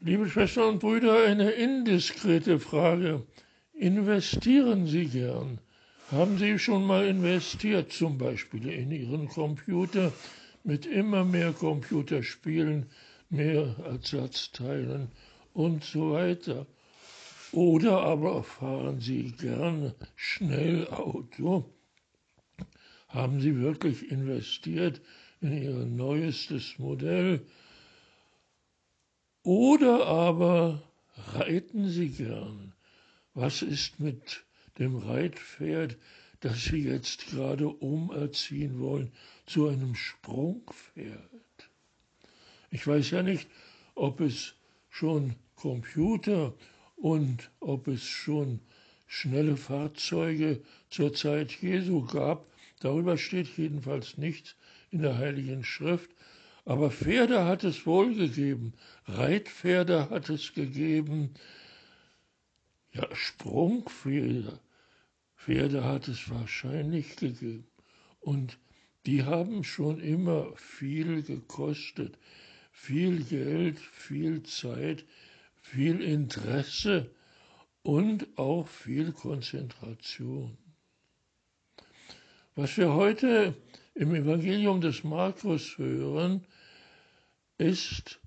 Liebe Schwestern und Brüder, eine indiskrete Frage. Investieren Sie gern? Haben Sie schon mal investiert, zum Beispiel in Ihren Computer mit immer mehr Computerspielen, mehr Ersatzteilen und so weiter? Oder aber fahren Sie gerne schnell Auto? Haben Sie wirklich investiert in Ihr neuestes Modell? Oder aber reiten Sie gern? Was ist mit dem Reitpferd, das Sie jetzt gerade umerziehen wollen, zu einem Sprungpferd? Ich weiß ja nicht, ob es schon Computer und ob es schon schnelle Fahrzeuge zur Zeit Jesu gab. Darüber steht jedenfalls nichts in der Heiligen Schrift. Aber Pferde hat es wohl gegeben, Reitpferde hat es gegeben, ja, Sprungpferde Pferde hat es wahrscheinlich gegeben. Und die haben schon immer viel gekostet, viel Geld, viel Zeit, viel Interesse und auch viel Konzentration. Was wir heute im Evangelium des Markus hören, ist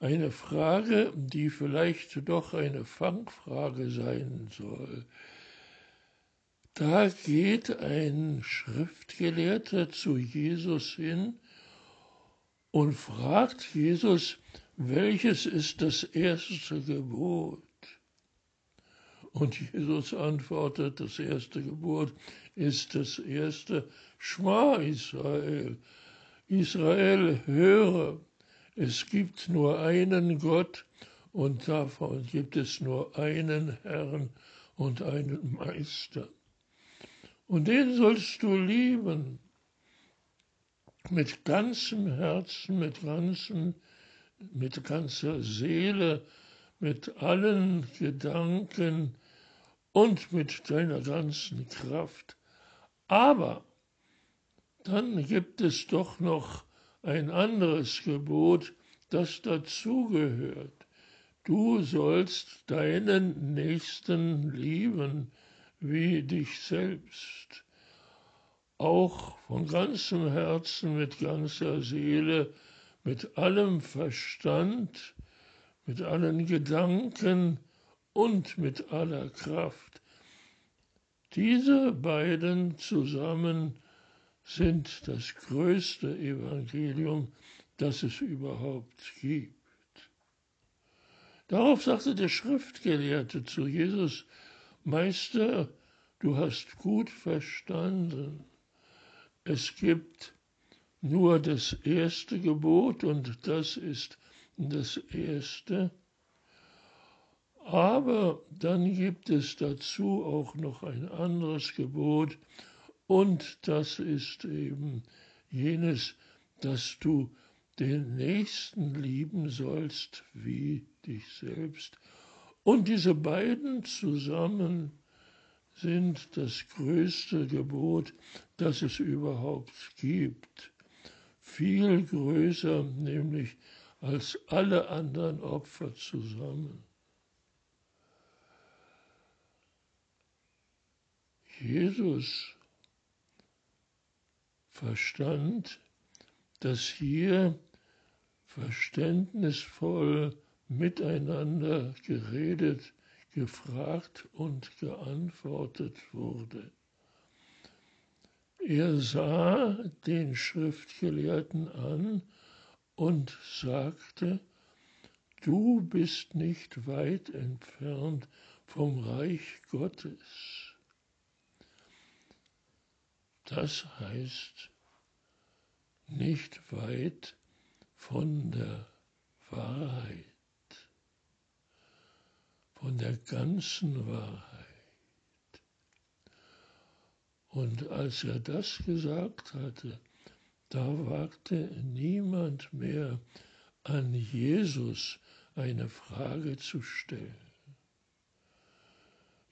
eine Frage, die vielleicht doch eine Fangfrage sein soll. Da geht ein Schriftgelehrter zu Jesus hin und fragt Jesus, welches ist das erste Gebot? Und Jesus antwortet, das erste Gebot ist das erste Schma Israel. Israel, höre, es gibt nur einen Gott und davon gibt es nur einen Herrn und einen Meister. Und den sollst du lieben mit ganzem Herzen, mit, ganzen, mit ganzer Seele, mit allen Gedanken und mit deiner ganzen Kraft. Aber dann gibt es doch noch ein anderes Gebot, das dazugehört. Du sollst deinen Nächsten lieben wie dich selbst. Auch von ganzem Herzen, mit ganzer Seele, mit allem Verstand, mit allen Gedanken und mit aller Kraft. Diese beiden zusammen sind das größte Evangelium, das es überhaupt gibt. Darauf sagte der Schriftgelehrte zu Jesus, Meister, du hast gut verstanden. Es gibt nur das erste Gebot und das ist das erste. Aber dann gibt es dazu auch noch ein anderes Gebot und das ist eben jenes, dass du den Nächsten lieben sollst wie dich selbst. Und diese beiden zusammen sind das größte Gebot, das es überhaupt gibt. Viel größer nämlich als alle anderen Opfer zusammen. Jesus verstand, dass hier verständnisvoll miteinander geredet, gefragt und geantwortet wurde. Er sah den Schriftgelehrten an und sagte, du bist nicht weit entfernt vom Reich Gottes. Das heißt nicht weit von der Wahrheit, von der ganzen Wahrheit. Und als er das gesagt hatte, da wagte niemand mehr an Jesus eine Frage zu stellen.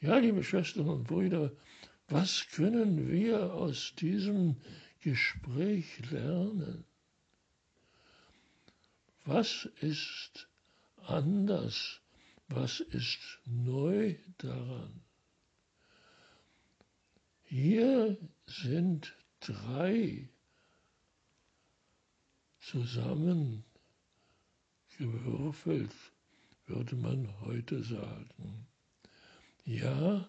Ja, liebe Schwestern und Brüder, was können wir aus diesem Gespräch lernen? Was ist anders? Was ist neu daran? Hier sind drei zusammengewürfelt, würde man heute sagen. Ja,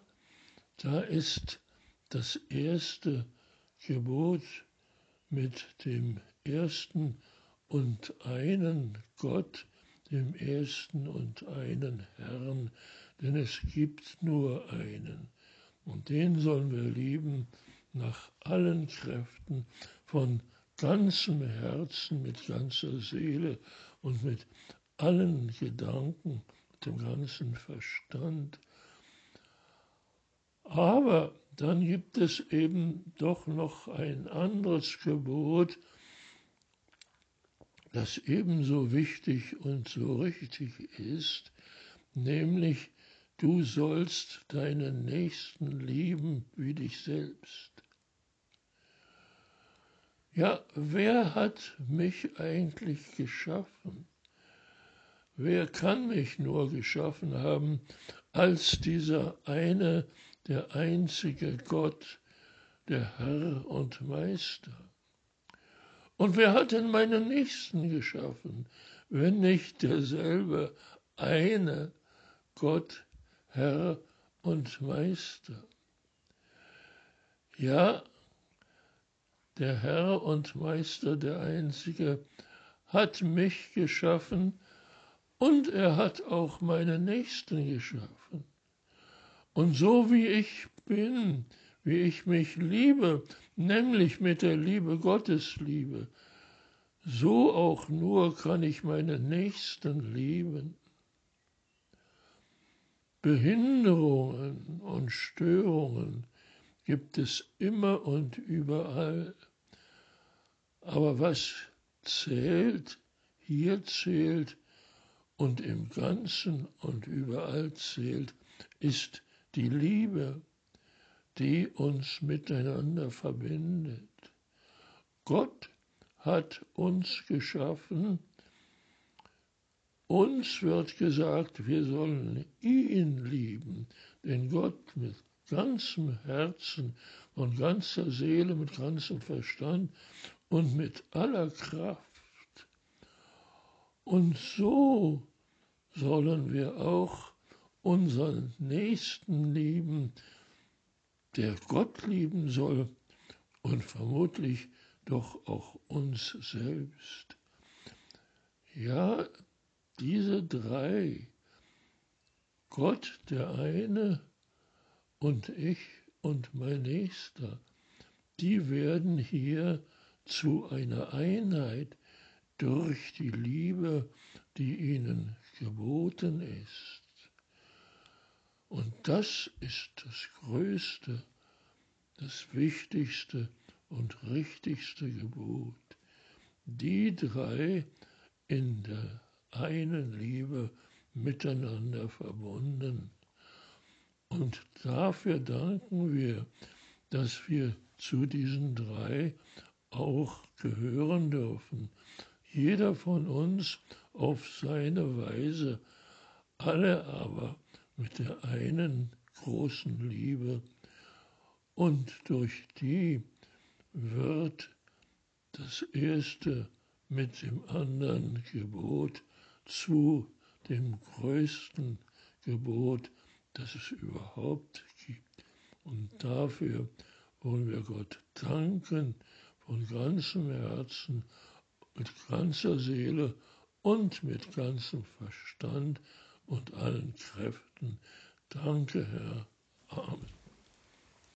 da ist das erste Gebot mit dem ersten und einen Gott, dem ersten und einen Herrn, denn es gibt nur einen. Und den sollen wir lieben nach allen Kräften, von ganzem Herzen, mit ganzer Seele und mit allen Gedanken, mit dem ganzen Verstand. Aber dann gibt es eben doch noch ein anderes Gebot, das ebenso wichtig und so richtig ist, nämlich du sollst deinen Nächsten lieben wie dich selbst. Ja, wer hat mich eigentlich geschaffen? Wer kann mich nur geschaffen haben als dieser eine, der einzige Gott, der Herr und Meister? Und wer hat denn meinen Nächsten geschaffen, wenn nicht derselbe eine Gott, Herr und Meister? Ja, der Herr und Meister, der Einzige, hat mich geschaffen und er hat auch meine Nächsten geschaffen. Und so wie ich bin, wie ich mich liebe, nämlich mit der Liebe Gottes liebe, so auch nur kann ich meine Nächsten lieben. Behinderungen und Störungen gibt es immer und überall. Aber was zählt, hier zählt und im Ganzen und überall zählt, ist die Liebe die uns miteinander verbindet. Gott hat uns geschaffen. Uns wird gesagt, wir sollen ihn lieben, den Gott mit ganzem Herzen und ganzer Seele, mit ganzem Verstand und mit aller Kraft. Und so sollen wir auch unseren Nächsten lieben, der Gott lieben soll und vermutlich doch auch uns selbst. Ja, diese drei, Gott der eine und ich und mein Nächster, die werden hier zu einer Einheit durch die Liebe, die ihnen geboten ist. Und das ist das Größte, das Wichtigste und richtigste Gebot. Die drei in der einen Liebe miteinander verbunden. Und dafür danken wir, dass wir zu diesen drei auch gehören dürfen. Jeder von uns auf seine Weise, alle aber mit der einen großen Liebe und durch die wird das erste mit dem anderen Gebot zu dem größten Gebot, das es überhaupt gibt. Und dafür wollen wir Gott danken von ganzem Herzen, mit ganzer Seele und mit ganzem Verstand und allen Kräften. Danke, Herr. Amen.